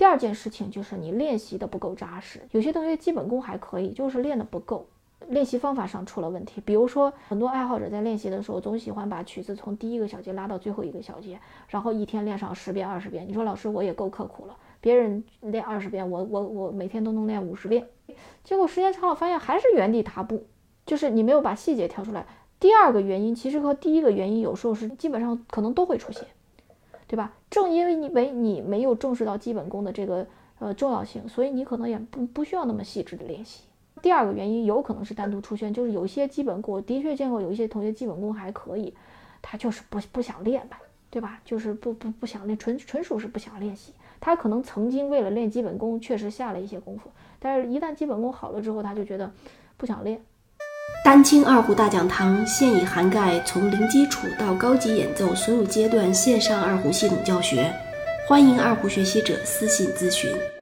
第二件事情就是你练习的不够扎实，有些同学基本功还可以，就是练的不够，练习方法上出了问题。比如说，很多爱好者在练习的时候，总喜欢把曲子从第一个小节拉到最后一个小节，然后一天练上十遍、二十遍。你说老师，我也够刻苦了，别人练二十遍，我我我每天都能练五十遍，结果时间长了发现还是原地踏步，就是你没有把细节挑出来。第二个原因其实和第一个原因有时候是基本上可能都会出现。对吧？正因为你为你没有重视到基本功的这个呃重要性，所以你可能也不不需要那么细致的练习。第二个原因有可能是单独出现，就是有些基本功，我的确见过有一些同学基本功还可以，他就是不不想练呗，对吧？就是不不不想练，纯纯属是不想练习。他可能曾经为了练基本功确实下了一些功夫，但是一旦基本功好了之后，他就觉得不想练。丹青二胡大讲堂现已涵盖从零基础到高级演奏所有阶段线上二胡系统教学，欢迎二胡学习者私信咨询。